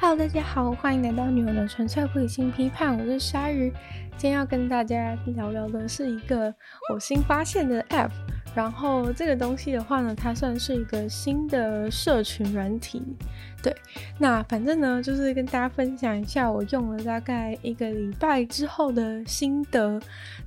Hello，大家好，欢迎来到女友的纯粹不理性批判，我是鲨鱼。今天要跟大家聊聊的是一个我新发现的 App，然后这个东西的话呢，它算是一个新的社群软体。对，那反正呢，就是跟大家分享一下我用了大概一个礼拜之后的心得。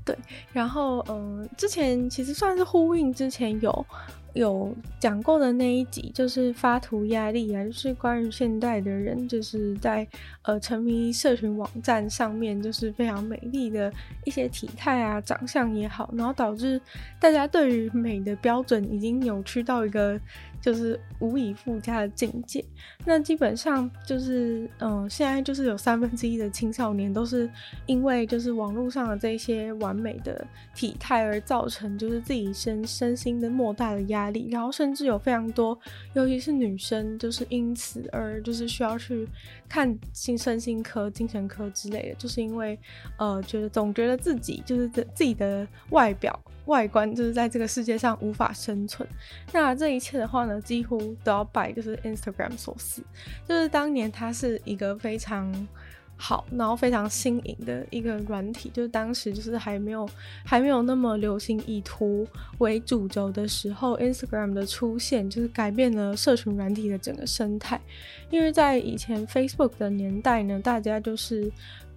对，然后嗯、呃，之前其实算是呼应之前有。有讲过的那一集就是发图压力啊，就是关于现代的人就是在呃沉迷社群网站上面，就是非常美丽的一些体态啊、长相也好，然后导致大家对于美的标准已经扭曲到一个。就是无以复加的境界。那基本上就是，嗯、呃，现在就是有三分之一的青少年都是因为就是网络上的这些完美的体态而造成就是自己身身心的莫大的压力，然后甚至有非常多，尤其是女生，就是因此而就是需要去看心身心科、精神科之类的，就是因为呃，觉得总觉得自己就是自己的外表。外观就是在这个世界上无法生存，那这一切的话呢，几乎都要拜就是 Instagram 所赐。就是当年它是一个非常好，然后非常新颖的一个软体，就是当时就是还没有还没有那么流行以图为主轴的时候，Instagram 的出现就是改变了社群软体的整个生态。因为在以前 Facebook 的年代呢，大家就是。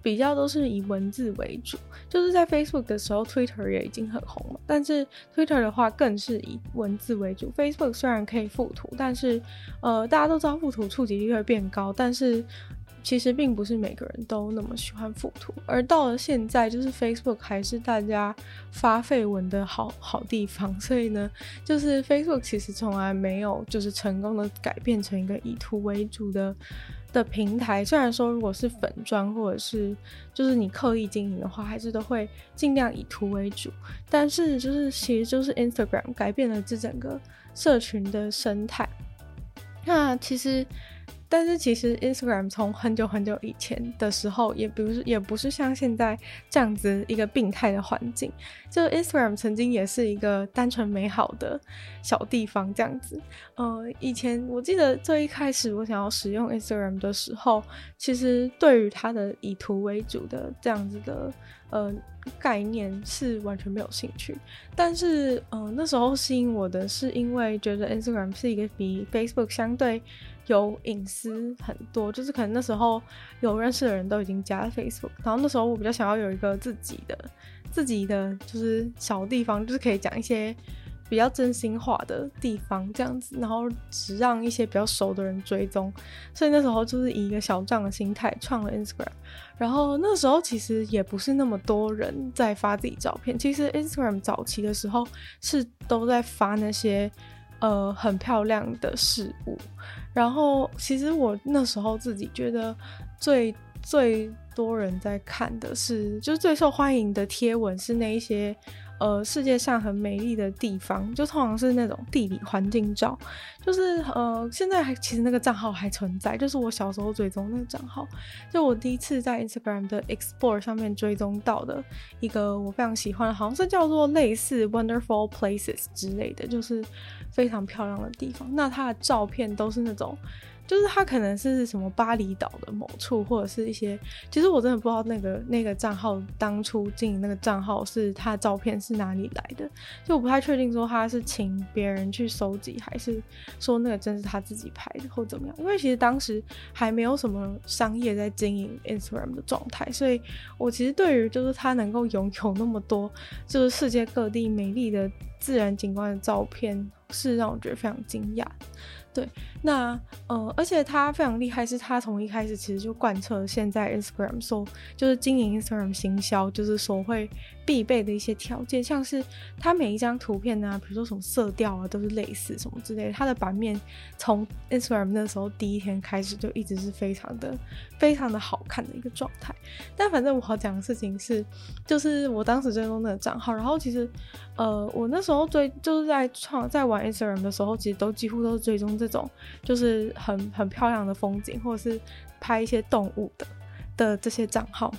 比较都是以文字为主，就是在 Facebook 的时候，Twitter 也已经很红了。但是 Twitter 的话，更是以文字为主。Facebook 虽然可以附图，但是呃，大家都知道附图触及率会变高，但是其实并不是每个人都那么喜欢附图。而到了现在，就是 Facebook 还是大家发废文的好好地方。所以呢，就是 Facebook 其实从来没有就是成功的改变成一个以图为主的。的平台，虽然说如果是粉专或者是就是你刻意经营的话，还是都会尽量以图为主。但是就是其实就是 Instagram 改变了这整个社群的生态。那其实。但是其实 Instagram 从很久很久以前的时候，也不是也不是像现在这样子一个病态的环境。就 Instagram 曾经也是一个单纯美好的小地方，这样子。呃，以前我记得最一开始我想要使用 Instagram 的时候，其实对于它的以图为主的这样子的呃概念是完全没有兴趣。但是呃那时候吸引我的是因为觉得 Instagram 是一个比 Facebook 相对。有隐私很多，就是可能那时候有认识的人都已经加了 Facebook，然后那时候我比较想要有一个自己的、自己的就是小地方，就是可以讲一些比较真心话的地方这样子，然后只让一些比较熟的人追踪，所以那时候就是以一个小账的心态创了 Instagram，然后那时候其实也不是那么多人在发自己照片，其实 Instagram 早期的时候是都在发那些。呃，很漂亮的事物。然后，其实我那时候自己觉得最最多人在看的是，就是最受欢迎的贴文是那一些。呃，世界上很美丽的地方，就通常是那种地理环境照，就是呃，现在还其实那个账号还存在，就是我小时候追踪那个账号，就我第一次在 Instagram 的 Explore 上面追踪到的一个我非常喜欢，好像是叫做类似 Wonderful Places 之类的，就是非常漂亮的地方。那它的照片都是那种。就是他可能是什么巴厘岛的某处，或者是一些，其实我真的不知道那个那个账号当初经营那个账号是他的照片是哪里来的，就我不太确定说他是请别人去收集，还是说那个真是他自己拍的或怎么样，因为其实当时还没有什么商业在经营 Instagram 的状态，所以我其实对于就是他能够拥有那么多就是世界各地美丽的自然景观的照片，是让我觉得非常惊讶。对，那呃，而且他非常厉害，是他从一开始其实就贯彻现在 Instagram 所就是经营 Instagram 行销，就是所会必备的一些条件，像是他每一张图片啊，比如说什么色调啊，都是类似什么之类的。他的版面从 Instagram 那时候第一天开始就一直是非常的非常的好看的一个状态。但反正我要讲的事情是，就是我当时追踪那个账号，然后其实呃，我那时候追就是在创在玩 Instagram 的时候，其实都几乎都是追踪这。这种就是很很漂亮的风景，或者是拍一些动物的的这些账号。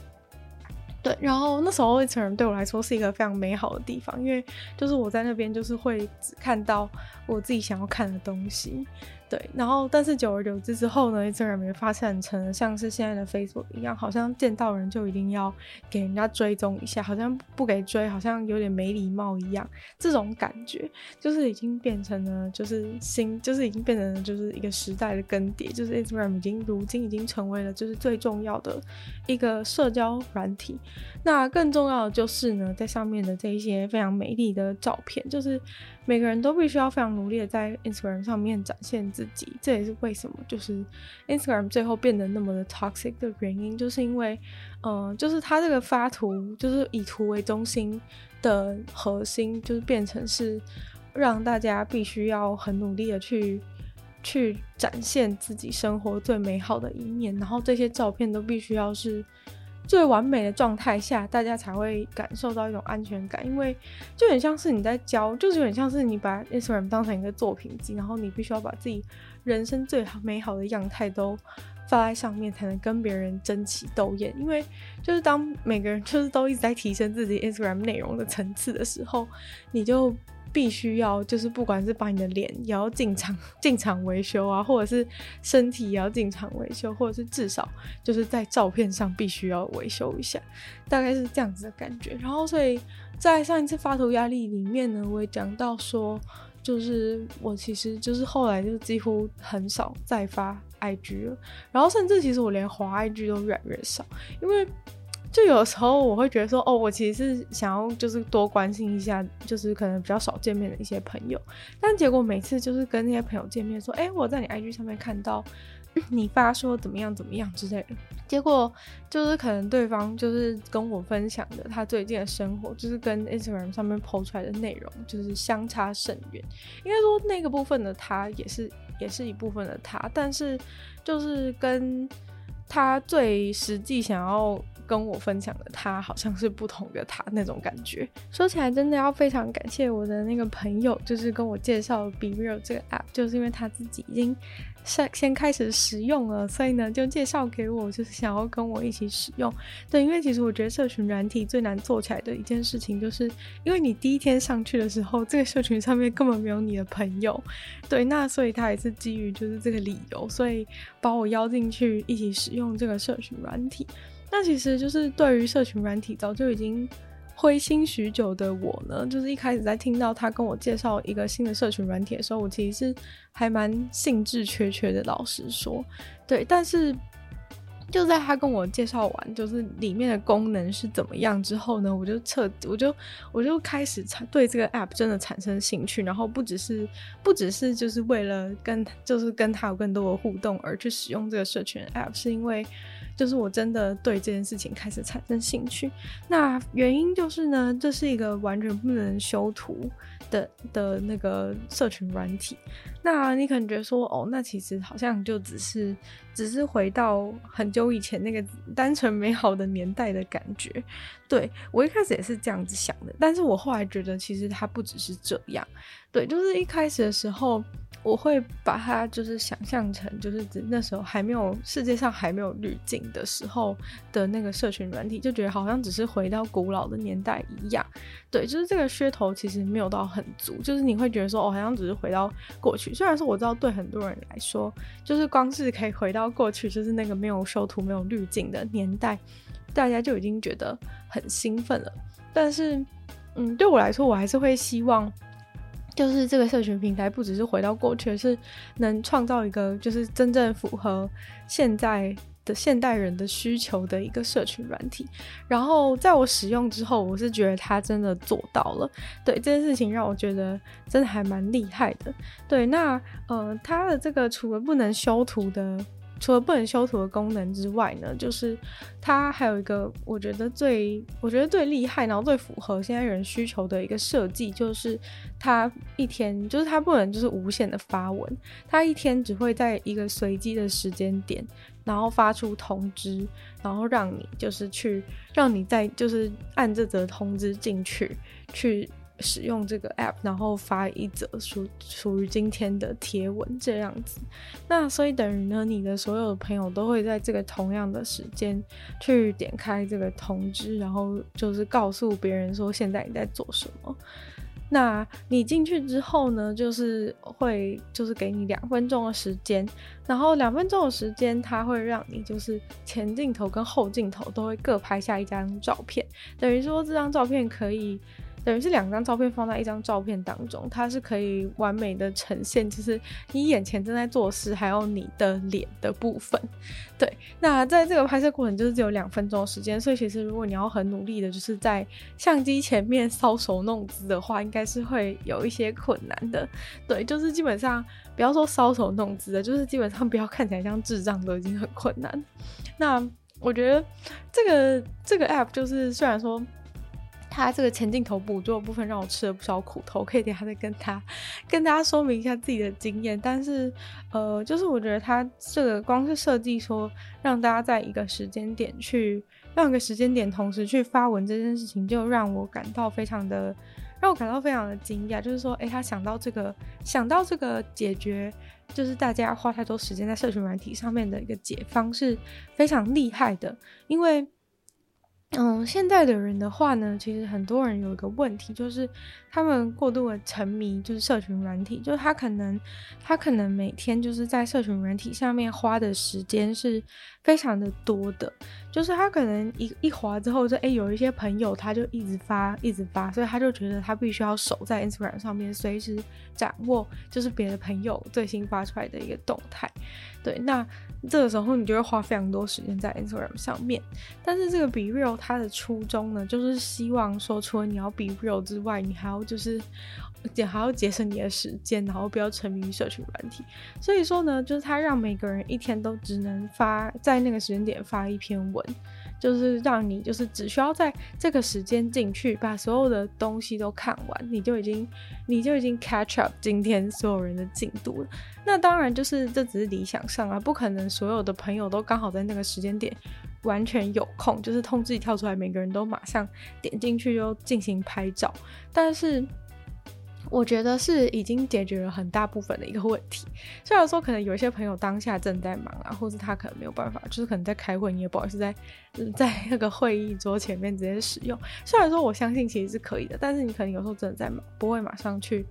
对，然后那时候 Instagram 对我来说是一个非常美好的地方，因为就是我在那边就是会只看到我自己想要看的东西。对，然后但是久而久之之后呢，Instagram 也发展成像是现在的 Facebook 一样，好像见到人就一定要给人家追踪一下，好像不给追好像有点没礼貌一样。这种感觉就是已经变成了，就是新，就是已经变成了就是一个时代的更迭，就是 Instagram 已经如今已经成为了就是最重要的一个社交软体。那更重要的就是呢，在上面的这一些非常美丽的照片，就是。每个人都必须要非常努力的在 Instagram 上面展现自己，这也是为什么就是 Instagram 最后变得那么的 toxic 的原因，就是因为，嗯、就是它这个发图就是以图为中心的核心，就是变成是让大家必须要很努力的去去展现自己生活最美好的一面，然后这些照片都必须要是。最完美的状态下，大家才会感受到一种安全感，因为就很像是你在教，就是很像是你把 Instagram 当成一个作品集，然后你必须要把自己人生最好美好的样态都发在上面，才能跟别人争奇斗艳。因为就是当每个人就是都一直在提升自己 Instagram 内容的层次的时候，你就。必须要就是不管是把你的脸也要进场进场维修啊，或者是身体也要进场维修，或者是至少就是在照片上必须要维修一下，大概是这样子的感觉。然后所以在上一次发图压力里面呢，我也讲到说，就是我其实就是后来就几乎很少再发 IG 了，然后甚至其实我连滑 IG 都越来越少，因为。就有时候我会觉得说，哦，我其实是想要就是多关心一下，就是可能比较少见面的一些朋友，但结果每次就是跟那些朋友见面，说，哎，我在你 IG 上面看到你发说怎么样怎么样之类的，结果就是可能对方就是跟我分享的他最近的生活，就是跟 Instagram 上面 po 出来的内容就是相差甚远。应该说那个部分的他也是也是一部分的他，但是就是跟他最实际想要。跟我分享的他好像是不同的他那种感觉。说起来真的要非常感谢我的那个朋友，就是跟我介绍 BeReal 这个 app，就是因为他自己已经先先开始使用了，所以呢就介绍给我，就是想要跟我一起使用。对，因为其实我觉得社群软体最难做起来的一件事情，就是因为你第一天上去的时候，这个社群上面根本没有你的朋友。对，那所以他也是基于就是这个理由，所以把我邀进去一起使用这个社群软体。那其实就是对于社群软体早就已经灰心许久的我呢，就是一开始在听到他跟我介绍一个新的社群软体的时候，我其实是还蛮兴致缺缺的，老实说，对。但是就在他跟我介绍完，就是里面的功能是怎么样之后呢，我就彻，我就我就开始对这个 app 真的产生兴趣，然后不只是不只是就是为了跟就是跟他有更多的互动而去使用这个社群 app，是因为。就是我真的对这件事情开始产生兴趣，那原因就是呢，这是一个完全不能修图的的那个社群软体。那你可能觉得说，哦，那其实好像就只是只是回到很久以前那个单纯美好的年代的感觉。对，我一开始也是这样子想的，但是我后来觉得其实它不只是这样。对，就是一开始的时候。我会把它就是想象成，就是指那时候还没有世界上还没有滤镜的时候的那个社群软体，就觉得好像只是回到古老的年代一样。对，就是这个噱头其实没有到很足，就是你会觉得说，哦，好像只是回到过去。虽然说我知道对很多人来说，就是光是可以回到过去，就是那个没有修图、没有滤镜的年代，大家就已经觉得很兴奋了。但是，嗯，对我来说，我还是会希望。就是这个社群平台不只是回到过去，是能创造一个就是真正符合现在的现代人的需求的一个社群软体。然后在我使用之后，我是觉得它真的做到了。对，这件事情让我觉得真的还蛮厉害的。对，那呃，它的这个除了不能修图的。除了不能修图的功能之外呢，就是它还有一个我觉得最我觉得最厉害，然后最符合现在人需求的一个设计，就是它一天就是它不能就是无限的发文，它一天只会在一个随机的时间点，然后发出通知，然后让你就是去让你在就是按这则通知进去去。使用这个 app，然后发一则属属于今天的贴文这样子，那所以等于呢，你的所有的朋友都会在这个同样的时间去点开这个通知，然后就是告诉别人说现在你在做什么。那你进去之后呢，就是会就是给你两分钟的时间，然后两分钟的时间，它会让你就是前镜头跟后镜头都会各拍下一张照片，等于说这张照片可以。等于是两张照片放在一张照片当中，它是可以完美的呈现，就是你眼前正在做事，还有你的脸的部分。对，那在这个拍摄过程就是只有两分钟的时间，所以其实如果你要很努力的，就是在相机前面搔首弄姿的话，应该是会有一些困难的。对，就是基本上不要说搔首弄姿的，就是基本上不要看起来像智障都已经很困难。那我觉得这个这个 app 就是虽然说。他这个前镜头捕捉的部分让我吃了不少苦头，可以等下再跟他 跟大家说明一下自己的经验。但是，呃，就是我觉得他这个光是设计说让大家在一个时间点去，让一个时间点同时去发文这件事情，就让我感到非常的让我感到非常的惊讶。就是说，诶，他想到这个想到这个解决，就是大家花太多时间在社群软体上面的一个解方是非常厉害的，因为。嗯，现在的人的话呢，其实很多人有一个问题，就是他们过度的沉迷，就是社群软体，就是他可能他可能每天就是在社群软体上面花的时间是非常的多的，就是他可能一一滑之后就，就诶有一些朋友他就一直发一直发，所以他就觉得他必须要守在 Instagram 上面，随时掌握就是别的朋友最新发出来的一个动态。对，那这个时候你就会花非常多时间在 Instagram 上面。但是这个 BeReal 它的初衷呢，就是希望说，除了你要 BeReal 之外，你还要就是也还要节省你的时间，然后不要沉迷于社群软体。所以说呢，就是它让每个人一天都只能发在那个时间点发一篇文。就是让你就是只需要在这个时间进去，把所有的东西都看完，你就已经你就已经 catch up 今天所有人的进度了。那当然就是这只是理想上啊，不可能所有的朋友都刚好在那个时间点完全有空，就是通知一跳出来，每个人都马上点进去就进行拍照。但是。我觉得是已经解决了很大部分的一个问题。虽然说可能有一些朋友当下正在忙啊，或是他可能没有办法，就是可能在开会，你也不好意思在在那个会议桌前面直接使用。虽然说我相信其实是可以的，但是你可能有时候真的在忙，不会马上去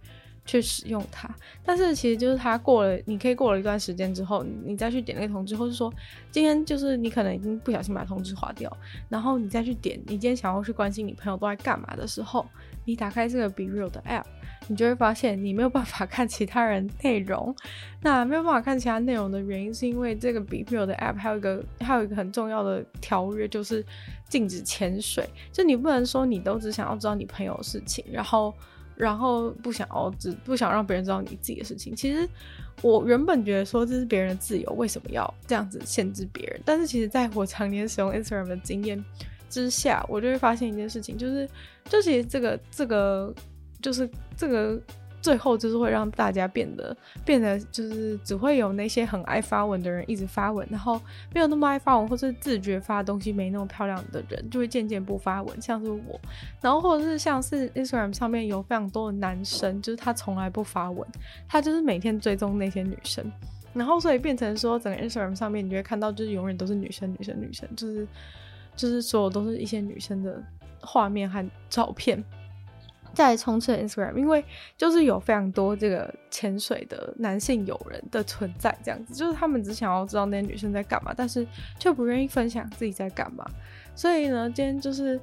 去使用它。但是其实就是它过了，你可以过了一段时间之后，你再去点那个通知，或是说今天就是你可能已经不小心把通知划掉，然后你再去点，你今天想要去关心你朋友都在干嘛的时候，你打开这个 BeReal 的 App。你就会发现你没有办法看其他人内容，那没有办法看其他内容的原因是因为这个 BeReal 的 App 还有一个还有一个很重要的条约，就是禁止潜水。就你不能说你都只想要知道你朋友的事情，然后然后不想要只不想让别人知道你自己的事情。其实我原本觉得说这是别人的自由，为什么要这样子限制别人？但是其实在我常年使用 Instagram 的经验之下，我就会发现一件事情，就是就其实这个这个。就是这个最后就是会让大家变得变得就是只会有那些很爱发文的人一直发文，然后没有那么爱发文或是自觉发东西没那么漂亮的人就会渐渐不发文，像是我，然后或者是像是 Instagram 上面有非常多的男生，就是他从来不发文，他就是每天追踪那些女生，然后所以变成说整个 Instagram 上面你就会看到就是永远都是女生女生女生，就是就是所有都是一些女生的画面和照片。在充斥 Instagram，因为就是有非常多这个潜水的男性友人的存在，这样子就是他们只想要知道那些女生在干嘛，但是却不愿意分享自己在干嘛。所以呢，今天就是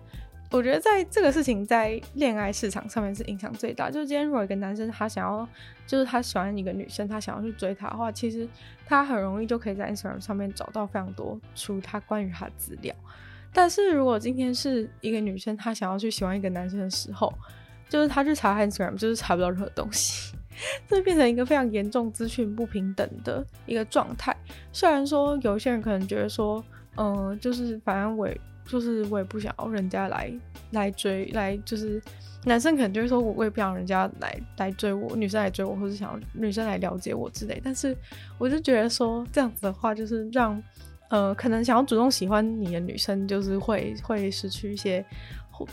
我觉得在这个事情在恋爱市场上面是影响最大。就是今天如果一个男生他想要，就是他喜欢一个女生，他想要去追她的话，其实他很容易就可以在 Instagram 上面找到非常多出他关于他的资料。但是如果今天是一个女生，她想要去喜欢一个男生的时候，就是他去查 Instagram，就是查不到任何东西，这变成一个非常严重资讯不平等的一个状态。虽然说有些人可能觉得说，嗯、就是反正我就是我也不想要人家来来追来，就是男生可能就会说我我也不想人家来来追我，女生来追我，或是想要女生来了解我之类。但是我就觉得说这样子的话，就是让呃可能想要主动喜欢你的女生，就是会会失去一些。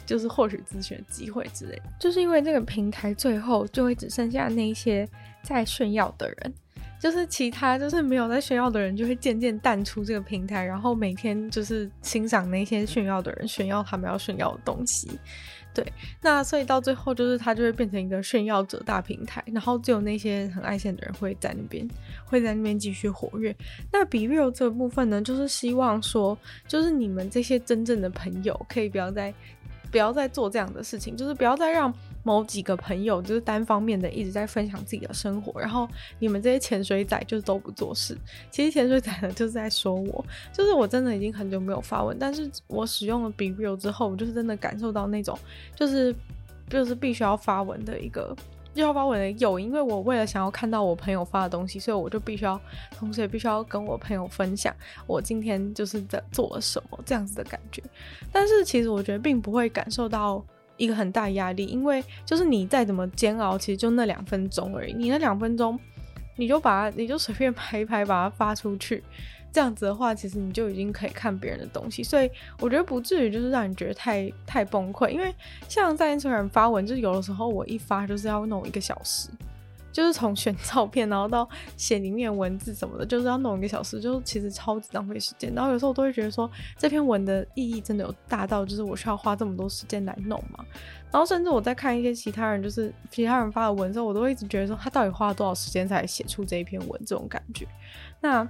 就是获取资讯的机会之类，就是因为这个平台最后就会只剩下那些在炫耀的人，就是其他就是没有在炫耀的人就会渐渐淡出这个平台，然后每天就是欣赏那些炫耀的人炫耀他们要炫耀的东西。对，那所以到最后就是它就会变成一个炫耀者大平台，然后只有那些很爱现的人会在那边会在那边继续活跃。那 BeReal 这个部分呢，就是希望说，就是你们这些真正的朋友可以不要再不要再做这样的事情，就是不要再让。某几个朋友就是单方面的一直在分享自己的生活，然后你们这些潜水仔就是都不做事。其实潜水仔呢就是在说我，就是我真的已经很久没有发文，但是我使用了 BeReal 之后，我就是真的感受到那种就是就是必须要发文的一个要把我的有因，因为我为了想要看到我朋友发的东西，所以我就必须要同时也必须要跟我朋友分享我今天就是在做了什么这样子的感觉。但是其实我觉得并不会感受到。一个很大压力，因为就是你再怎么煎熬，其实就那两分钟而已。你那两分钟，你就把它，你就随便拍一拍，把它发出去，这样子的话，其实你就已经可以看别人的东西。所以我觉得不至于就是让你觉得太太崩溃，因为像在 Instagram 发文，就是有的时候我一发就是要弄一个小时。就是从选照片，然后到写里面文字什么的，就是要弄一个小时，就是其实超级浪费时间。然后有时候我都会觉得说，这篇文的意义真的有大到，就是我需要花这么多时间来弄吗？然后甚至我在看一些其他人，就是其他人发的文之后，我都会一直觉得说，他到底花了多少时间才写出这一篇文？这种感觉。那。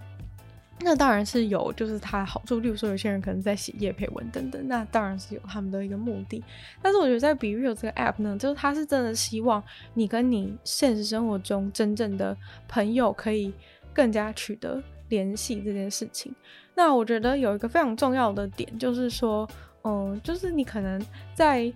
那当然是有，就是它的好处。例如说，有些人可能在写业配文等等，那当然是有他们的一个目的。但是我觉得在 BeReal 这个 app 呢，就是它是真的希望你跟你现实生活中真正的朋友可以更加取得联系这件事情。那我觉得有一个非常重要的点，就是说，嗯，就是你可能在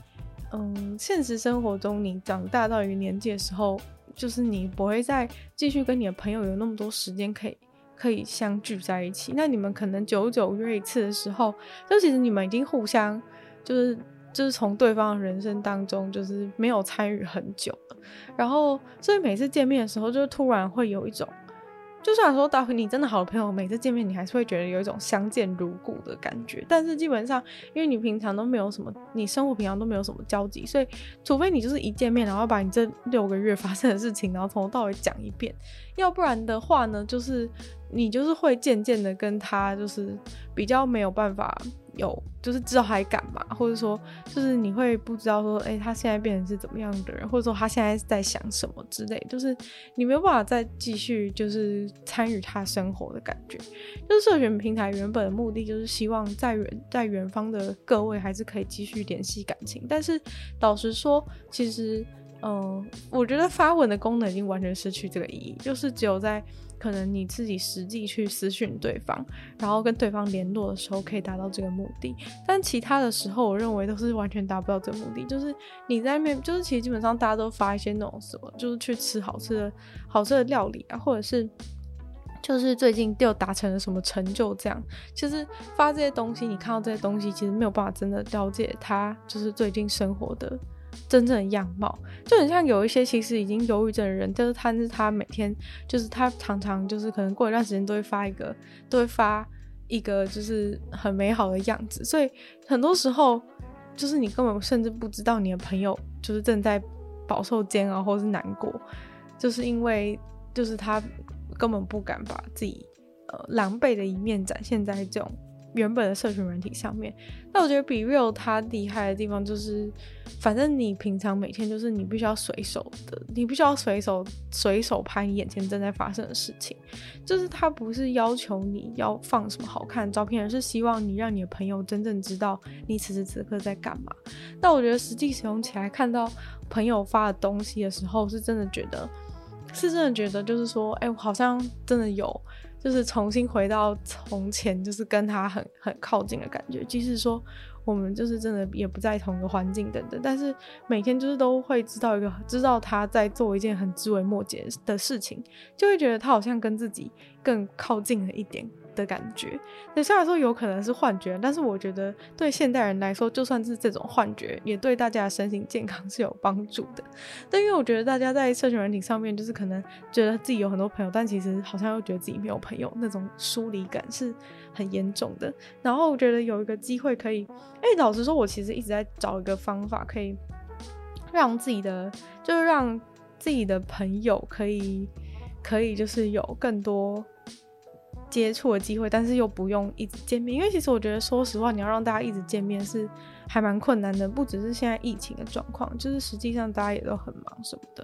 嗯现实生活中，你长大到一个年纪的时候，就是你不会再继续跟你的朋友有那么多时间可以。可以相聚在一起，那你们可能久久约一次的时候，就其实你们已经互相就是就是从对方的人生当中就是没有参与很久了，然后所以每次见面的时候，就突然会有一种。就算说，到你真的好的朋友，每次见面你还是会觉得有一种相见如故的感觉。但是基本上，因为你平常都没有什么，你生活平常都没有什么交集，所以除非你就是一见面，然后把你这六个月 发生的事情，然后从头到尾讲一遍，要不然的话呢，就是你就是会渐渐的跟他就是比较没有办法。有，就是知道他在干嘛，或者说，就是你会不知道说，哎、他现在变成是怎么样的人，或者说他现在在想什么之类，就是你没有办法再继续就是参与他生活的感觉。就是社群平台原本的目的就是希望在远在远方的各位还是可以继续联系感情，但是老实说，其实，嗯、我觉得发文的功能已经完全失去这个意义，就是只有在。可能你自己实际去私讯对方，然后跟对方联络的时候，可以达到这个目的。但其他的时候，我认为都是完全达不到这个目的。就是你在面，就是其实基本上大家都发一些那种什么，就是去吃好吃的好吃的料理啊，或者是就是最近又达成了什么成就这样。其实发这些东西，你看到这些东西，其实没有办法真的了解他就是最近生活的。真正的样貌就很像有一些其实已经忧郁症的人，就是他是他每天就是他常常就是可能过一段时间都会发一个，都会发一个就是很美好的样子，所以很多时候就是你根本甚至不知道你的朋友就是正在饱受煎熬或是难过，就是因为就是他根本不敢把自己呃狼狈的一面展现在这种。原本的社群软体上面，那我觉得 BeReal 它厉害的地方就是，反正你平常每天就是你必须要随手的，你必须要随手随手拍你眼前正在发生的事情，就是它不是要求你要放什么好看的照片，而是希望你让你的朋友真正知道你此时此刻在干嘛。那我觉得实际使用起来，看到朋友发的东西的时候，是真的觉得，是真的觉得就是说，哎、我好像真的有。就是重新回到从前，就是跟他很很靠近的感觉。即使说我们就是真的也不在同一个环境等等，但是每天就是都会知道一个，知道他在做一件很枝微末节的事情，就会觉得他好像跟自己更靠近了一点。的感觉，那虽然说有可能是幻觉，但是我觉得对现代人来说，就算是这种幻觉，也对大家的身心健康 是有帮助的。但因为我觉得大家在社群软体上面，就是可能觉得自己有很多朋友，但其实好像又觉得自己没有朋友，那种疏离感是很严重的。然后我觉得有一个机会可以，哎，老实说，我其实一直在找一个方法，可以让自己的，就是让自己的朋友可以，可以就是有更多。接触的机会，但是又不用一直见面。因为其实我觉得，说实话，你要让大家一直见面是还蛮困难的，不只是现在疫情的状况，就是实际上大家也都很忙什么的。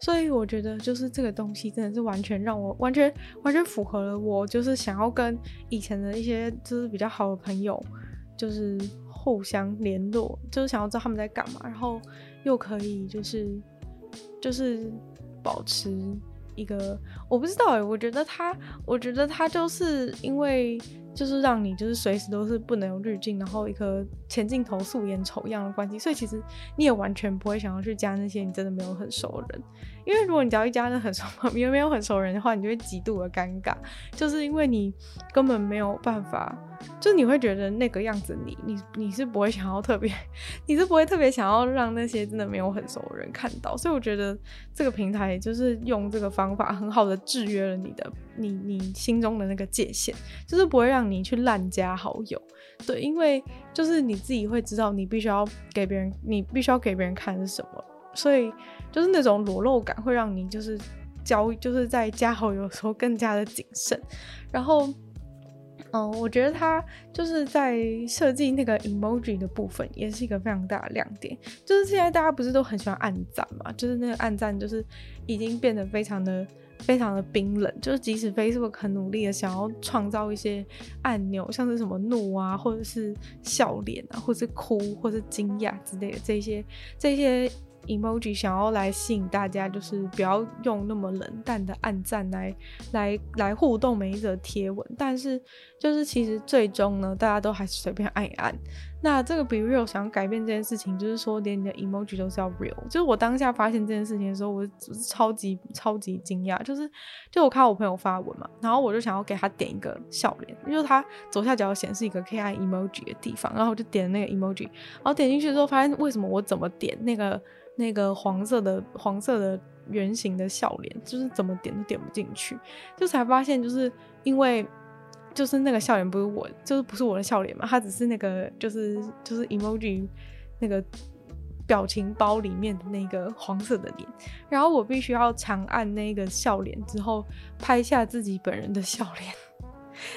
所以我觉得，就是这个东西真的是完全让我完全完全符合了我，就是想要跟以前的一些就是比较好的朋友，就是互相联络，就是想要知道他们在干嘛，然后又可以就是就是保持。一个我不知道哎，我觉得他，我觉得他就是因为就是让你就是随时都是不能有滤镜，然后一个前镜头素颜丑样的关系，所以其实你也完全不会想要去加那些你真的没有很熟的人，因为如果你只要一家人很熟，你又没有很熟人的话，你就会极度的尴尬，就是因为你根本没有办法。就你会觉得那个样子，你你你是不会想要特别，你是不会特别想要让那些真的没有很熟的人看到，所以我觉得这个平台就是用这个方法很好的制约了你的你你心中的那个界限，就是不会让你去滥加好友，对，因为就是你自己会知道你必须要给别人，你必须要给别人看是什么，所以就是那种裸露感会让你就是交就是在加好友的时候更加的谨慎，然后。嗯，我觉得它就是在设计那个 emoji 的部分，也是一个非常大的亮点。就是现在大家不是都很喜欢暗赞嘛？就是那个暗赞，就是已经变得非常的、非常的冰冷。就是即使 Facebook 很努力的想要创造一些按钮，像是什么怒啊，或者是笑脸啊，或者是哭，或者是惊讶之类的这些、这些。Emoji 想要来吸引大家，就是不要用那么冷淡的暗赞来来来互动每一则贴文，但是就是其实最终呢，大家都还是随便按一按。那这个 BeReal 想改变这件事情，就是说连你的 emoji 都是要 real。就是我当下发现这件事情的时候，我就是超级超级惊讶，就是就我看我朋友发文嘛，然后我就想要给他点一个笑脸，就是他左下角显示一个可以按 emoji 的地方，然后我就点那个 emoji，然后点进去之后发现为什么我怎么点那个。那个黄色的黄色的圆形的笑脸，就是怎么点都点不进去，就才发现就是因为就是那个笑脸不是我，就是不是我的笑脸嘛，它只是那个就是就是 emoji 那个表情包里面的那个黄色的脸，然后我必须要长按那个笑脸之后拍下自己本人的笑脸，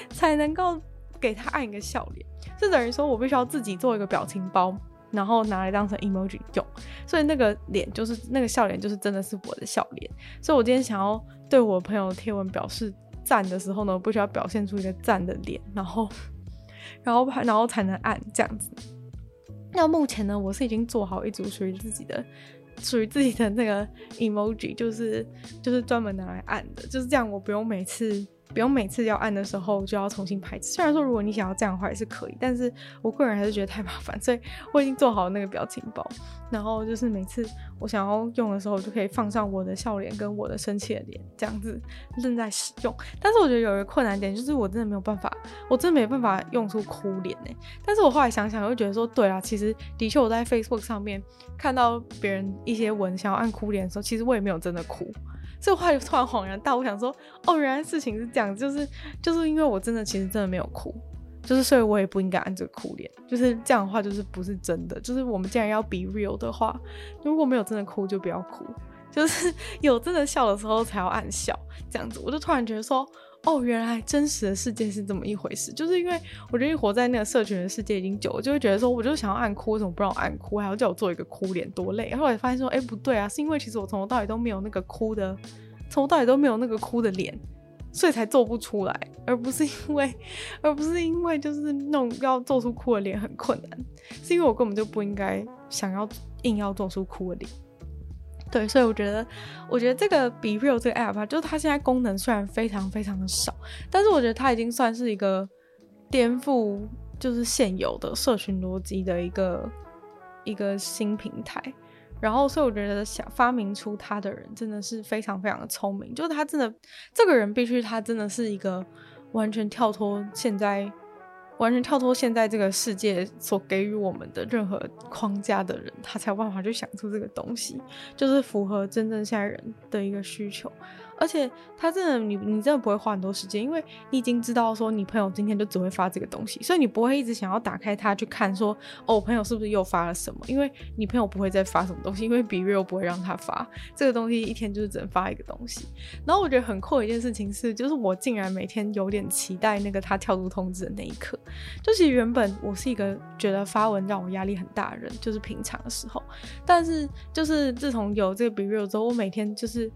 才能够给他按一个笑脸，就等于说我必须要自己做一个表情包。然后拿来当成 emoji 用，所以那个脸就是那个笑脸，就是真的是我的笑脸。所以我今天想要对我朋友贴文表示赞的时候呢，我必须要表现出一个赞的脸，然后，然后然后才能按这样子。那目前呢，我是已经做好一组属于自己的、属于自己的那个 emoji，就是就是专门拿来按的，就是这样，我不用每次。不用每次要按的时候就要重新排。虽然说如果你想要这样的话也是可以，但是我个人还是觉得太麻烦，所以我已经做好那个表情包。然后就是每次我想要用的时候，就可以放上我的笑脸跟我的生气的脸，这样子正在使用。但是我觉得有一个困难点，就是我真的没有办法，我真的没办法用出哭脸呢。但是我后来想想，又觉得说，对啊，其实的确我在 Facebook 上面看到别人一些文想要按哭脸的时候，其实我也没有真的哭。这话就突然恍然大悟，想说，哦，原来事情是这样，就是就是因为我真的其实真的没有哭，就是所以我也不应该按这个哭脸，就是这样的话就是不是真的，就是我们既然要 be real 的话，如果没有真的哭就不要哭，就是有真的笑的时候才要按笑，这样子，我就突然觉得说。哦，原来真实的世界是这么一回事，就是因为我觉得活在那个社群的世界已经久了，就会觉得说，我就想要按哭，为什么不让我按哭，还要叫我做一个哭脸，多累。后来发现说，哎，不对啊，是因为其实我从头到尾都没有那个哭的，从头到尾都没有那个哭的脸，所以才做不出来，而不是因为，而不是因为就是那种要做出哭的脸很困难，是因为我根本就不应该想要硬要做出哭的脸。对，所以我觉得，我觉得这个 BeReal 这个 app 啊，就是它现在功能虽然非常非常的少，但是我觉得它已经算是一个颠覆，就是现有的社群逻辑的一个一个新平台。然后，所以我觉得想发明出它的人真的是非常非常的聪明，就是他真的这个人必须他真的是一个完全跳脱现在。完全跳脱现在这个世界所给予我们的任何框架的人，他才有办法去想出这个东西，就是符合真正现在人的一个需求。而且他真的，你你真的不会花很多时间，因为你已经知道说你朋友今天就只会发这个东西，所以你不会一直想要打开它去看说哦，朋友是不是又发了什么？因为你朋友不会再发什么东西，因为 BeReal 不会让他发这个东西，一天就是只能发一个东西。然后我觉得很酷的一件事情是，就是我竟然每天有点期待那个他跳出通知的那一刻。就其实原本我是一个觉得发文让我压力很大的人，就是平常的时候，但是就是自从有这个 BeReal 之后，我每天就是。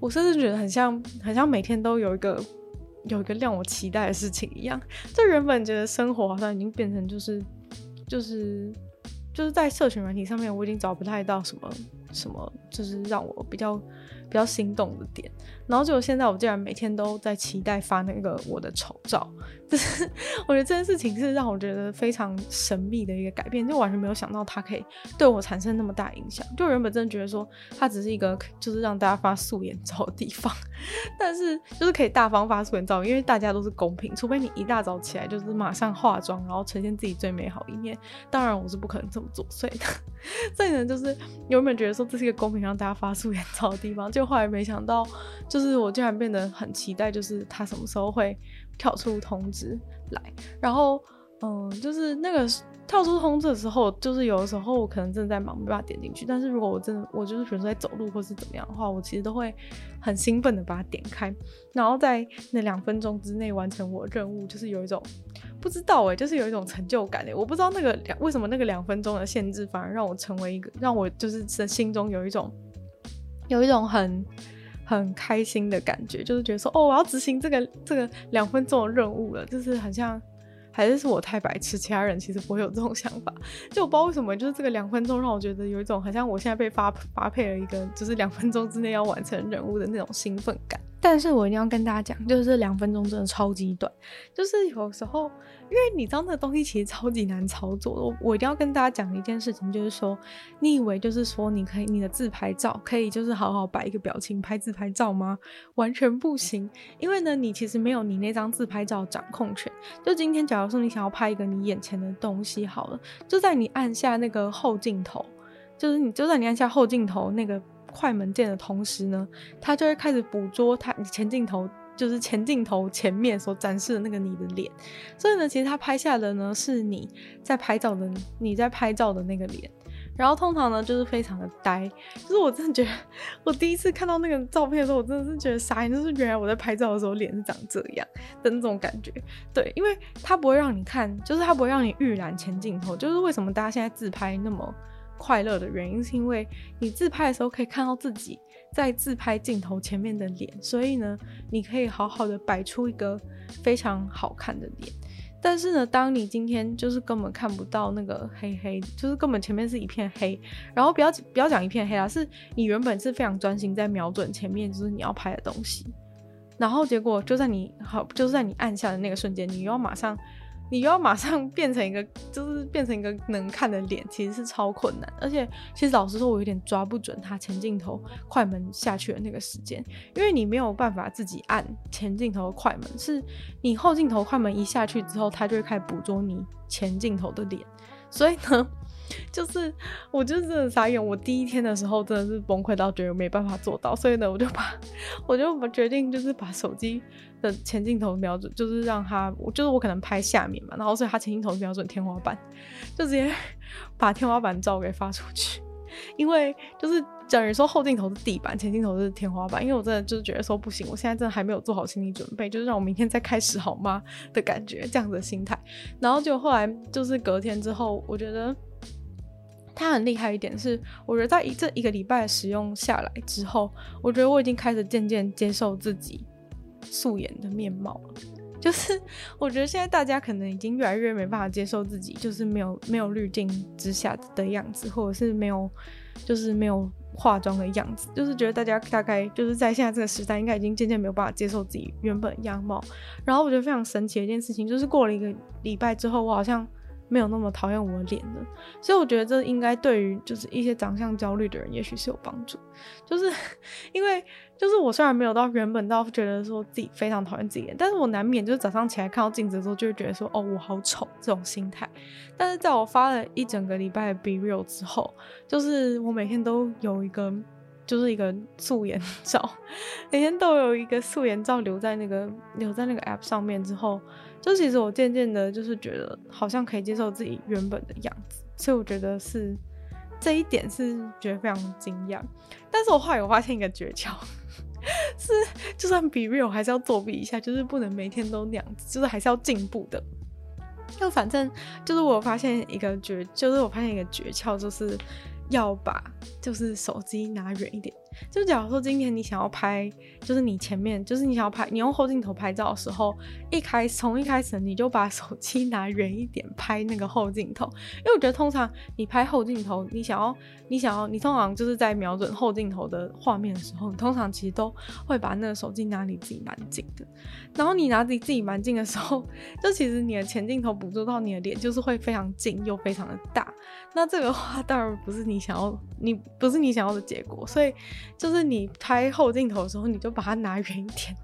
我甚至觉得很像，很像每天都有一个有一个让我期待的事情一样。这原本觉得生活好像已经变成就是就是就是在社群软体上面，我已经找不太到什么什么，就是让我比较。比较心动的点，然后就现在我竟然每天都在期待发那个我的丑照，就 是我觉得这件事情是让我觉得非常神秘的一个改变，就完全没有想到它可以对我产生那么大影响。就原本真的觉得说它只是一个就是让大家发素颜照的地方，但是就是可以大方发素颜照，因为大家都是公平，除非你一大早起来就是马上化妆，然后呈现自己最美好一面，当然我是不可能这么做，所以的，所以呢就是原本觉得说这是一个公平让大家发素颜照的地方。就后来没想到，就是我竟然变得很期待，就是他什么时候会跳出通知来。然后，嗯，就是那个跳出通知的时候，就是有的时候我可能真的在忙，没办法点进去。但是如果我真的，我就是比如说在走路或是怎么样的话，我其实都会很兴奋的把它点开，然后在那两分钟之内完成我的任务，就是有一种不知道哎、就是有一种成就感哎、我不知道那个两为什么那个两分钟的限制反而让我成为一个，让我就是心中有一种。有一种很很开心的感觉，就是觉得说，哦，我要执行这个这个两分钟的任务了，就是很像，还是是我太白痴，其他人其实不会有这种想法。就我不知道为什么，就是这个两分钟让我觉得有一种，好像我现在被发发配了一个，就是两分钟之内要完成任务的那种兴奋感。但是我一定要跟大家讲，就是这两分钟真的超级短，就是有时候，因为你知道那东西其实超级难操作。我我一定要跟大家讲一件事情，就是说，你以为就是说你可以你的自拍照可以就是好好摆一个表情拍自拍照吗？完全不行，因为呢，你其实没有你那张自拍照掌控权。就今天，假如说你想要拍一个你眼前的东西，好了，就在你按下那个后镜头，就是你就在你按下后镜头那个。快门键的同时呢，它就会开始捕捉它你前镜头，就是前镜头前面所展示的那个你的脸。所以呢，其实它拍下的呢是你在拍照的你在拍照的那个脸。然后通常呢就是非常的呆，就是我真的觉得我第一次看到那个照片的时候，我真的是觉得傻眼，就是原来我在拍照的时候脸是长这样的那种感觉。对，因为它不会让你看，就是它不会让你预览前镜头。就是为什么大家现在自拍那么。快乐的原因是因为你自拍的时候可以看到自己在自拍镜头前面的脸，所以呢，你可以好好的摆出一个非常好看的脸。但是呢，当你今天就是根本看不到那个黑黑，就是根本前面是一片黑，然后不要不要讲一片黑啊，是你原本是非常专心在瞄准前面，就是你要拍的东西，然后结果就在你好，就是在你按下的那个瞬间，你又要马上。你要马上 变成一个，就是变成一个能看的脸，其实是超困难。而且，其实老实说，我有点抓不准它前镜头快门下去的那个时间，因为你没有办法自己按前镜头的快门，是你后镜头快门一下去之后，它就会开始捕捉你前镜头的脸。所以呢。就是，我就是傻眼。我第一天的时候真的是崩溃到觉得没办法做到，所以呢，我就把，我就决定就是把手机的前镜头瞄准，就是让它，就是我可能拍下面嘛，然后所以他前镜头瞄准天花板，就直接 把天花板照给发出去。因为就是等于说后镜头是地板，前镜头是天花板。因为我真的就是觉得说不行，我现在真的还没有做好心理准备，就是让我明天再开始好吗的感觉，这样子的心态。然后就后来就是隔天之后，我觉得。它很厉害一点是，我觉得在一这一个礼拜使用下来之后，我觉得我已经开始渐渐接受自己素颜的面貌。就是我觉得现在大家可能已经越来越没办法接受自己，就是没有没有滤镜之下的样子，或者是没有就是没有化妆的样子，就是觉得大家大概就是在现在这个时代，应该已经渐渐没有办法接受自己原本样貌。然后我觉得非常神奇的一件事情，就是过了一个礼拜之后，我好像。没有那么讨厌我的脸了，所以我觉得这应该对于就是一些长相焦虑的人，也许是有帮助。就是 因为就是我虽然没有到原本到觉得说自己非常讨厌自己，但是我难免就是早上起来看到镜子的时候，就会觉得说哦，我好丑这种心态。但是在我发了一整个礼拜的 BeReal 之后，就是我每天都有一个就是一个素颜 照，每天都有一个素颜照留在那个留在那个 app 上面之后，就其实我渐渐的，就是觉得好像可以接受自己原本的样子，所以我觉得是这一点是觉得非常惊讶。但是我后来有发现一个诀窍，是就算比 real 还是要作弊一下，就是不能每天都那样子，就是还是要进步的。就反正就是我发现一个诀，就是我发现一个诀窍，就是。要把就是手机拿远一点。就假如说今天你想要拍，就是你前面，就是你想要拍，你用后镜头拍照的时候，一开始从一开始你就把手机拿远一点拍那个后镜头，因为我觉得通常你拍后镜头，你想要，你想要，你通常就是在瞄准后镜头的画面的时候，你通常其实都会把那个手机拿离自己蛮近的，然后你拿离自己蛮近的时候，就其实你的前镜头捕捉到你的脸就是会非常近又非常的大，那这个话当然不是你想要，你不是你想要的结果，所以。就是你拍后镜头的时候，你就把它拿远一点，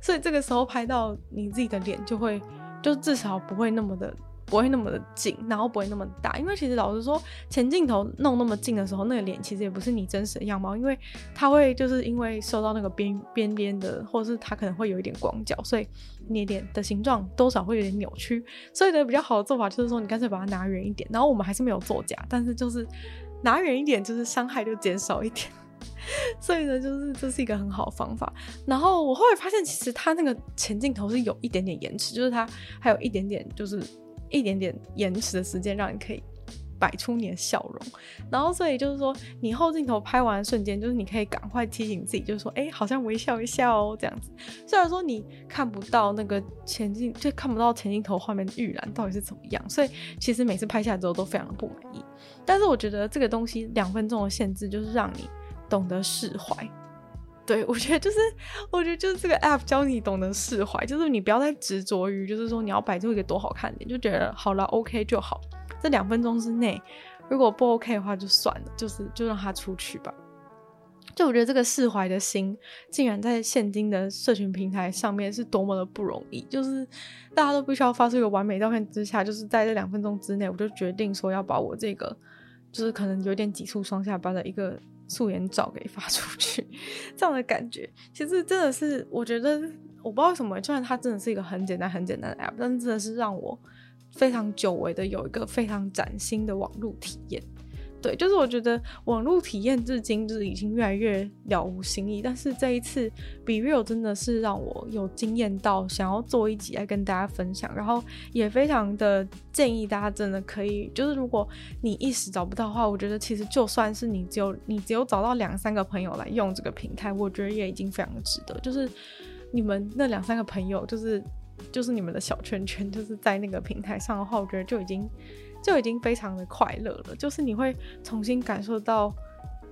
所以这个时候拍到你自己的脸就会，就至少不会那么的，不会那么的近，然后不会那么大。因为其实老实说，前镜头弄那么近的时候，那个脸其实也不是你真实的样貌，因为它会就是因为受到那个边边边的，或者是它可能会有一点广角，所以你脸的形状多少会有点扭曲。所以呢，比较好的做法就是说，你干脆把它拿远一点。然后我们还是没有作假，但是就是拿远一点，就是伤害就减少一点。所以呢，就是这是一个很好的方法。然后我后来发现，其实它那个前镜头是有一点点延迟，就是它还有一点点，就是一点点延迟的时间，让你可以摆出你的笑容。然后所以就是说，你后镜头拍完的瞬间，就是你可以赶快提醒自己，就是说，哎，好像微笑一下哦，这样子。虽然说你看不到那个前镜，就看不到前镜头画面预览到底是怎么样，所以其实每次拍下来之后都非常的不满意。但是我觉得这个东西两分钟的限制，就是让你。懂得释怀，对，我觉得就是，我觉得就是这个 app 教你懂得释怀，就是你不要再执着于，就是说你要摆出一个多好看点，就觉得好了，OK 就好。这两分钟之内，如果不 OK 的话就算了，就是就让他出去吧。就我觉得这个释怀的心，竟然在现今的社群平台上面是多么的不容易，就是大家都必须要发出一个完美照片之下，就是在这两分钟之内，我就决定说要把我这个，就是可能有点挤出双下巴的一个。素颜照给发出去，这样的感觉其实真的是，我觉得我不知道为什么，虽然它真的是一个很简单很简单的 app，但是真的是让我非常久违的有一个非常崭新的网络体验。对，就是我觉得网络体验至今就是已经越来越了无新意，但是这一次 BeReal 真的是让我有惊艳到，想要做一集来跟大家分享，然后也非常的建议大家真的可以，就是如果你一时找不到的话，我觉得其实就算是你只有你只有找到两三个朋友来用这个平台，我觉得也已经非常值得。就是你们那两三个朋友，就是就是你们的小圈圈，就是在那个平台上的话，我觉得就已经。就已经非常的快乐了，就是你会重新感受到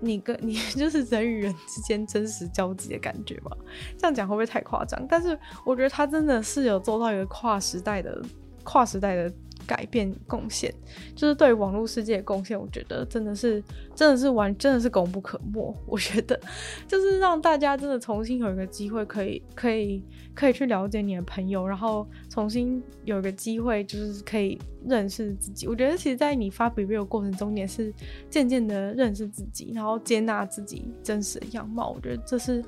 你跟你 就是人与人之间真实交集的感觉吧。这样讲会不会太夸张？但是我觉得他真的是有做到一个跨时代的跨时代的。改变贡献，就是对网络世界的贡献，我觉得真的是，真的是完，真的是功不可没。我觉得，就是让大家真的重新有一个机会，可以，可以，可以去了解你的朋友，然后重新有一个机会，就是可以认识自己。我觉得，其实，在你发 BeReal 的过程中，也是渐渐的认识自己，然后接纳自己真实的样貌。我觉得这是。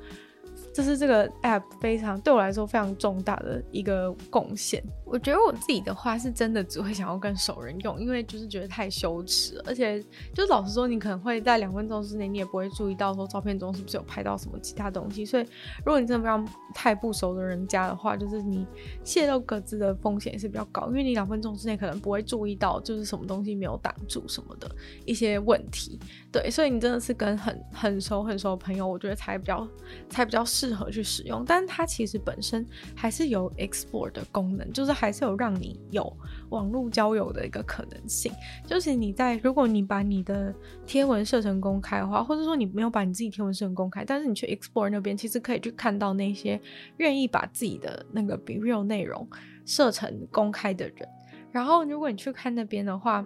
这是这个 app 非常对我来说非常重大的一个贡献。我觉得我自己的话是真的只会想要跟熟人用，因为就是觉得太羞耻了，而且就老实说，你可能会在两分钟之内，你也不会注意到说照片中是不是有拍到什么其他东西。所以，如果你真的不让太不熟的人加的话，就是你泄露各自的风险也是比较高，因为你两分钟之内可能不会注意到就是什么东西没有挡住什么的一些问题。对，所以你真的是跟很很熟很熟的朋友，我觉得才比较才比较适合去使用。但是它其实本身还是有 export 的功能，就是还还是有让你有网络交友的一个可能性。就是你在如果你把你的贴文设成公开的话，或者说你没有把你自己贴文设成公开，但是你去 Explore 那边，其实可以去看到那些愿意把自己的那个 BeReal 内容设成公开的人。然后如果你去看那边的话，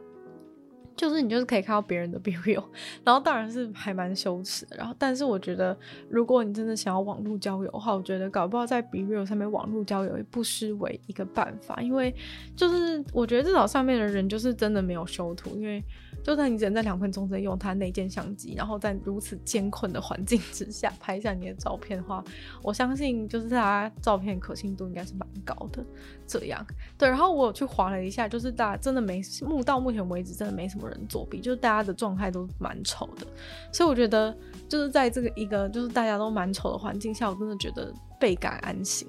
就是你就是可以看到别人的 BeReal，然后当然是还蛮羞耻。然后，但是我觉得，如果你真的想要网络交友的话，我觉得搞不好在 BeReal 上面网络交友也不失为一个办法。因为就是我觉得至少上面的人就是真的没有修图，因为就算你只能在两分钟之内用它内建相机，然后在如此艰困的环境之下拍下你的照片的话，我相信就是它照片可信度应该是蛮高的。这样对，然后我去划了一下，就是大家真的没目到目前为止真的没什么人作弊，就是大家的状态都蛮丑的，所以我觉得就是在这个一个就是大家都蛮丑的环境下，我真的觉得倍感安心，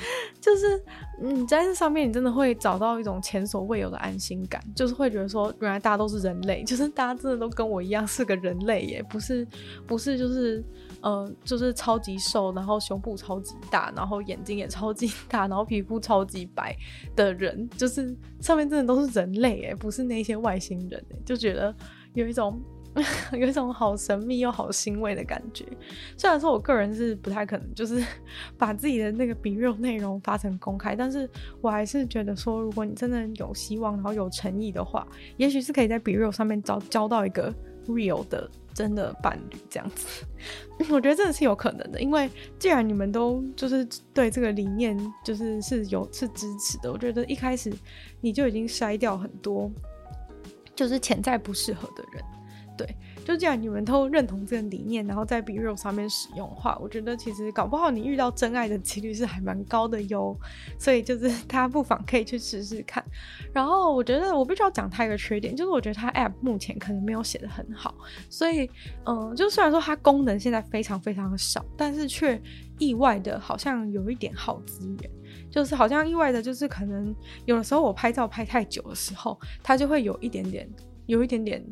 就是你在这上面，你真的会找到一种前所未有的安心感，就是会觉得说，原来大家都是人类，就是大家真的都跟我一样是个人类耶，不是不是就是呃就是超级瘦，然后胸部超级大，然后眼睛也超级大，然后皮肤超级白的人，就是上面真的都是人类耶，不是那些外星人耶，就觉得有一种。有一种好神秘又好欣慰的感觉。虽然说我个人是不太可能，就是 把自己的那个笔友内容发成公开，但是我还是觉得说，如果你真的有希望，然后有诚意的话，也许是可以在笔友上面找交到一个 real 的真的伴侣这样子。我觉得真的是有可能的，因为既然你们都就是对这个理念就是是有是支持的，我觉得一开始你就已经筛掉很多就是潜在不适合的人。对，就既然你们都认同这个理念，然后在 BeReal 上面使用的话，我觉得其实搞不好你遇到真爱的几率是还蛮高的哟。所以就是 大家不妨可以去试试看。然后我觉得我必须要讲它一个缺点，就是我觉得它 App 目前可能没有写得很好。所以嗯，就虽然说它功能现在非常非常的少，但是却意外的好像有一点耗资源，就是好像意外的就是可能有的时候我拍照拍太久的时候，它就会有一点点，有一点点。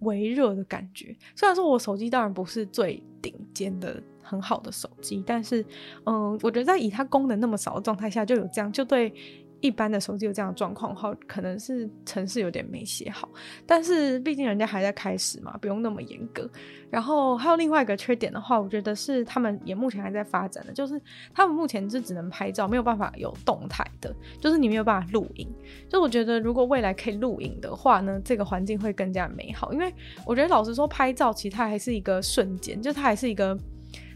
微热的感觉，虽然说我手机当然不是最顶尖的很好的手机，但是，嗯，我觉得在以它功能那么少的状态下就有这样，就对。一般的手机有这样的状况的话，可能是程式有点没写好，但是毕竟人家还在开始嘛，不用那么严格。然后还有另外一个缺点的话，我觉得是他们也目前还在发展的，就是他们目前是只能拍照，没有办法有动态的，就是你没有办法录影。就我觉得如果未来可以录影的话呢，这个环境会更加美好，因为我觉得老实说，拍照其实它还是一个瞬间，就它还是一个。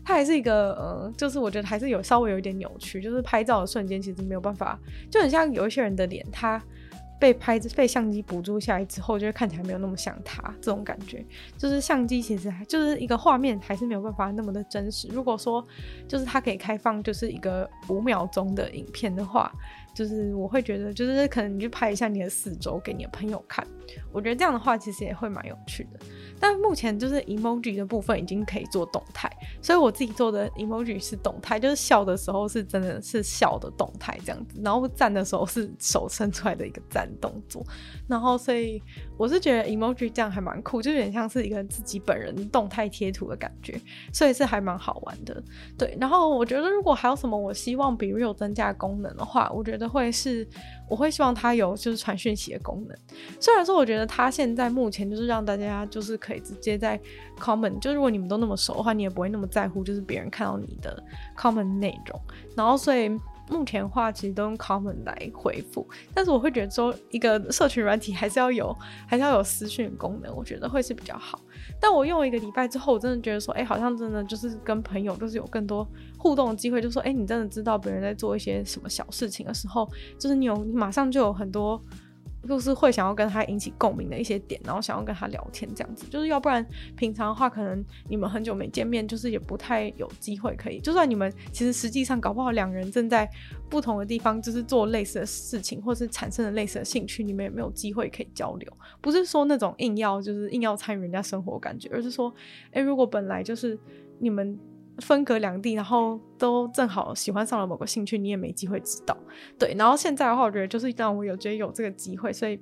它还是一个，呃，就是我觉得还是有稍微有一点扭曲，就是拍照的瞬间其实没有办法，就很像有一些人的脸，他被拍被相机捕捉下来之后，就会看起来没有那么像他这种感觉，就是相机其实还就是一个画面还是没有办法那么的真实。如果说就是它可以开放就是一个五秒钟的影片的话。就是我会觉得，就是可能你去拍一下你的四周给你的朋友看，我觉得这样的话其实也会蛮有趣的。但目前就是 emoji 的部分已经可以做动态，所以我自己做的 emoji 是动态，就是笑的时候是真的是笑的动态这样子，然后赞的时候是手伸出来的一个赞动作，然后所以我是觉得 emoji 这样还蛮酷，就有点像是一个自己本人动态贴图的感觉，所以是还蛮好玩的。对，然后我觉得如果还有什么我希望 BeReal 增加功能的话，我觉得。会是，我会希望它有就是传讯息的功能。虽然说，我觉得它现在目前就是让大家就是可以直接在 comment，就如果你们都那么熟的话，你也不会那么在乎就是别人看到你的 comment 内容。然后，所以。目前的话，其实都用 comment 来回复，但是我会觉得说，一个社群软体还是要有，还是要有私讯功能，我觉得会是比较好。但我用了一个礼拜之后，我真的觉得说，哎、好像真的就是跟朋友就是有更多互动的机会，就说，哎、你真的知道别人在做一些什么小事情的时候，就是你有，你马上就有很多。就是会想要跟他引起共鸣的一些点，然后想要跟他聊天这样子，就是要不然平常的话，可能你们很久没见面，就是也不太有机会可以。就算你们其实实际上搞不好两人正在不同的地方，就是做类似的事情，或是产生了类似的兴趣，你们也没有机会可以交流。不是说那种硬要就是硬要参与人家生活感觉，而是说，诶，如果本来就是你们。分隔两地，然后都正好喜欢上了某个兴趣，你也没机会知道。对，然后现在的话，我觉得就是让我有觉得有这个机会，所以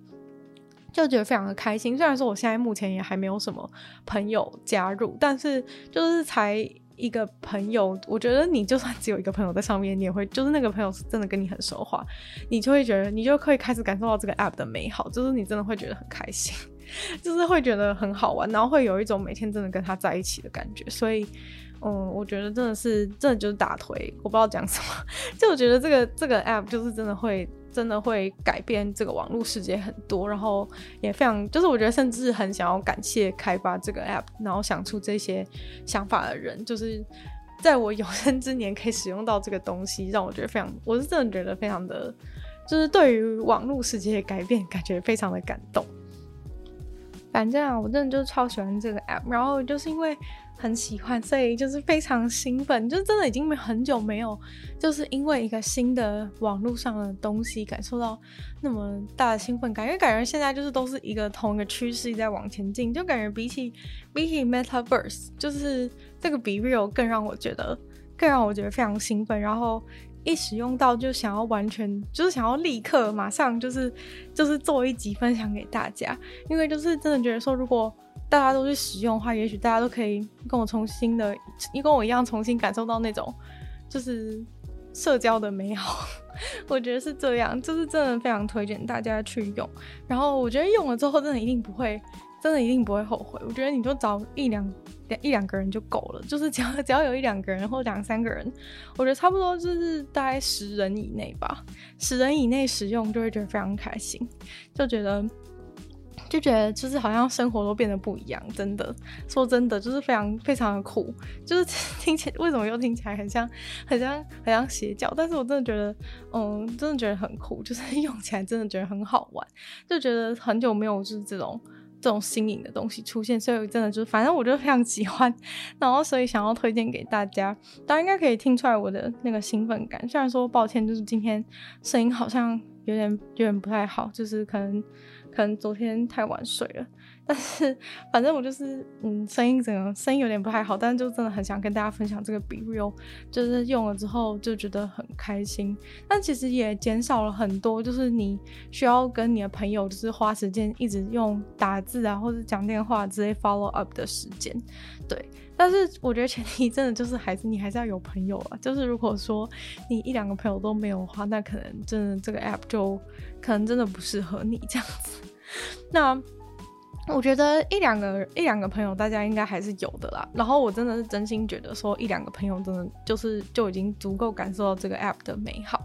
就觉得非常的开心。虽然说我现在目前也还没有什么朋友加入，但是就是才一个朋友，我觉得你就算只有一个朋友在上面，你也会就是那个朋友是真的跟你很熟话，你就会觉得你就可以开始感受到这个 app 的美好，就是你真的会觉得很开心，就是会觉得很好玩，然后会有一种每天真的跟他在一起的感觉，所以。嗯，我觉得真的是，真的就是打腿，我不知道讲什么。就我觉得这个这个 app 就是真的会，真的会改变这个网络世界很多，然后也非常，就是我觉得甚至很想要感谢开发这个 app，然后想出这些想法的人，就是在我有生之年可以使用到这个东西，让我觉得非常，我是真的觉得非常的，就是对于网络世界的改变，感觉非常的感动。反正啊，我真的就超喜欢这个 app，然后就是因为很喜欢，所以就是非常兴奋，就真的已经很久没有，就是因为一个新的网络上的东西感受到那么大的兴奋感，因为感觉现在就是都是一个同一个趋势在往前进，就感觉比起比起 Metaverse，就是这个比 Real 更让我觉得更让我觉得非常兴奋，然后。一使用到就想要完全就是想要立刻马上就是就是做一集分享给大家，因为就是真的觉得说，如果大家都去使用的话，也许大家都可以跟我重新的，跟我一样重新感受到那种就是社交的美好。我觉得是这样，就是真的非常推荐大家去用。然后我觉得用了之后，真的一定不会。真的一定不会后悔。我觉得你就找一两一两个人就够了，就是只要 只要有一两个人或两三个人，我觉得差不多就是大概十人以内吧。十人以内使用就会觉得非常开心，就觉得就觉得就是好像生活都变得不一样。真的说真的，就是非常非常的酷。就是 听起来为什么又听起来很像很像很像邪教？但是我真的觉得，嗯，真的觉得很酷。就是用起来真的觉得很好玩，就觉得很久没有就是这种。这种新颖的东西出现，所以真的就是，反正我就非常喜欢，然后所以想要推荐给大家。大家应该可以听出来我的那个兴奋感。虽然说抱歉，就是今天声音好像有点有点不太好，就是可能可能昨天太晚睡了。但是反正我就是，嗯，声音整个声音有点不太好，但是就真的很想跟大家分享这个 BeReal，就是用了之后就觉得很开心。但其实也减少了很多，就是你需要跟你的朋友就是花时间一直用打字啊，或者讲电话直接 follow up 的时间。对，但是我觉得前提真的就是还是你还是要有朋友啊。就是如果说你一两个朋友都没有的话，那可能真的这个 app 就可能真的不适合你这样子。那。我觉得一两个一两个朋友，大家应该还是有的啦。然后我真的是真心觉得说，一两个朋友真的就是就已经足够感受到这个 app 的美好。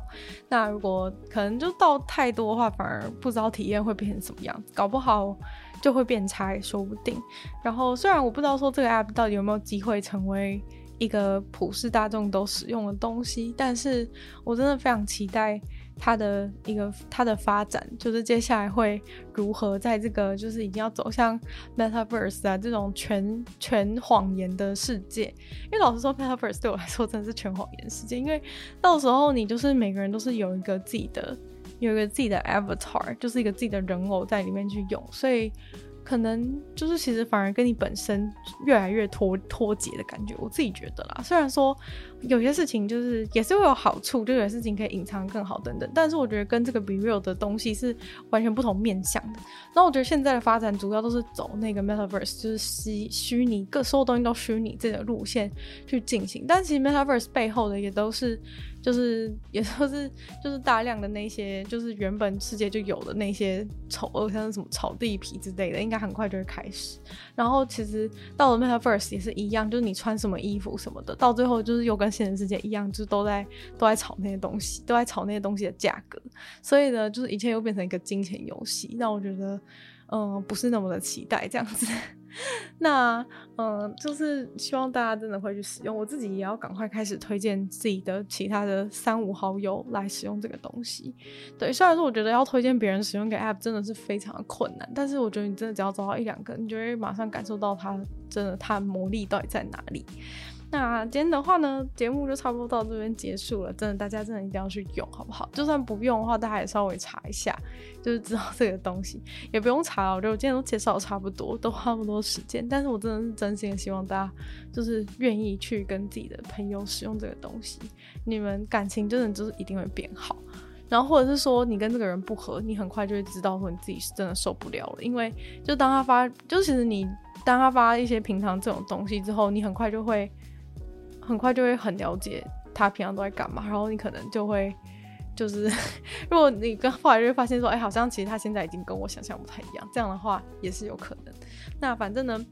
那如果可能就到太多的话，反而不知道体验会变成什么样，搞不好就会变差也说不定。然后虽然我不知道说这个 app 到底有没有机会成为一个普世大众都使用的东西，但是我真的非常期待。它的一个它的发展，就是接下来会如何在这个就是已经要走向 Metaverse 啊这种全全谎言的世界。因为老实说，Metaverse 对我来说真的是全谎言世界。因为到时候你就是每个人都是有一个自己的有一个自己的 Avatar，就是一个自己的人偶在里面去用，所以。可能就是其实反而跟你本身越来越脱脱节的感觉，我自己觉得啦。虽然说有些事情就是也是会有好处，就有些事情可以隐藏更好等等，但是我觉得跟这个 BeReal 的东西是完全不同面向的。那我觉得现在的发展主要都是走那个 Metaverse，就是虚虚拟各所有东西都虚拟这个路线去进行，但其实 Metaverse 背后的也都是。就是也都是就是大量的那些就是原本世界就有的那些丑恶，像是什么炒地皮之类的，应该很快就会开始。然后其实到了 Metaverse 也是一样，就是你穿什么衣服什么的，到最后就是又跟现实世界一样，就是都在都在炒那些东西，都在炒那些东西的价格。所以呢，就是一切又变成一个金钱游戏。那我觉得，嗯、不是那么的期待这样子。那嗯，就是希望大家真的会去使用。我自己也要赶快开始推荐自己的其他的三五好友来使用这个东西。对，虽然说我觉得要推荐别人使用一个 App 真的是非常的困难，但是我觉得你真的只要找到一两个，你就会马上感受到它真的它魔力到底在哪里。那今天的话呢，节目就差不多到这边结束了。真的，大家真的一定要去用，好不好？就算不用的话，大家也稍微查一下，就是知道这个东西，也不用查。我觉得我今天都介绍差不多，都花那么多时间。但是我真的是真心的希望大家就是愿意去跟自己的朋友使用这个东西，你们感情真的就是一定会变好。然后或者是说你跟这个人不合，你很快就会知道说你自己是真的受不了了。因为就当他发，就其实你当他发一些平常这种东西之后，你很快就会。很快就会很了解他平常都在干嘛，然后你可能就会就是，如果你跟后来就会发现说，哎，好像其实他现在已经跟我想象不太一样，这样的话也是有可能。那反正呢。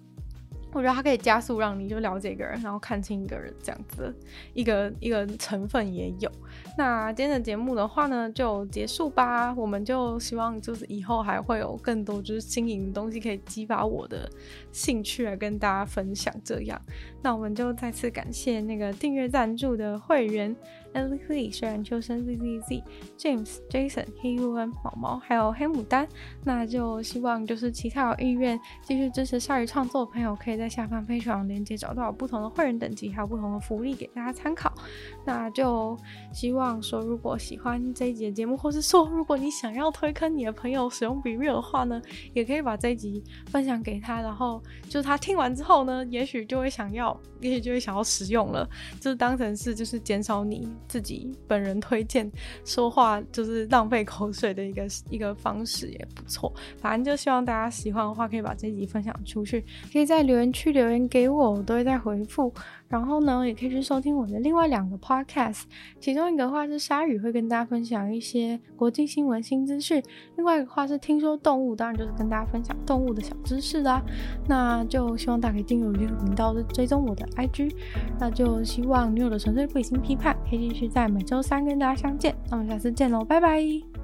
我觉得它可以加速让你就了解一个人，然后看清一个人这样子一个一个成分也有。那今天的节目的话呢，就结束吧。我们就希望就是以后还会有更多就是新颖的东西可以激发我的兴趣来跟大家分享。这样，那我们就再次感谢那个订阅赞助的会员 Ellie、虽然秋生 Z Z Z、James、Jason、黑 U N、毛毛，还有黑牡丹。那就希望就是其他有意愿继续支持鲨鱼创作的朋友，可以在下方 Patreon 链接找到不同的会员等级，还有不同的福利给大家参考。那就希望说，如果喜欢这一集的节目，或是说如果你想要推坑你的朋友使用 b e r e 的话呢，也可以把这一集分享给他，然后就是他听完之后呢，也许就会想要，也许就会想要使用了，就是当成是就是减少你自己本人推荐说话就是浪费口水的一个一个方式也不错。反正就希望大家喜欢的话，可以把这集分享出去，可以在留言区留言给我，我都会再回复。然后呢，也可以去收听我的另外两个 podcast，其中一个话是鲨鱼会跟大家分享一些国际新闻新资讯，另外一个话是听说动物，当然就是跟大家分享动物的小知识啦。那就希望大家可以订阅我这个频道，追踪我的 IG。那就希望女友的纯粹不理性批判可以继续在每周三跟大家相见。那我们下次见喽，拜拜。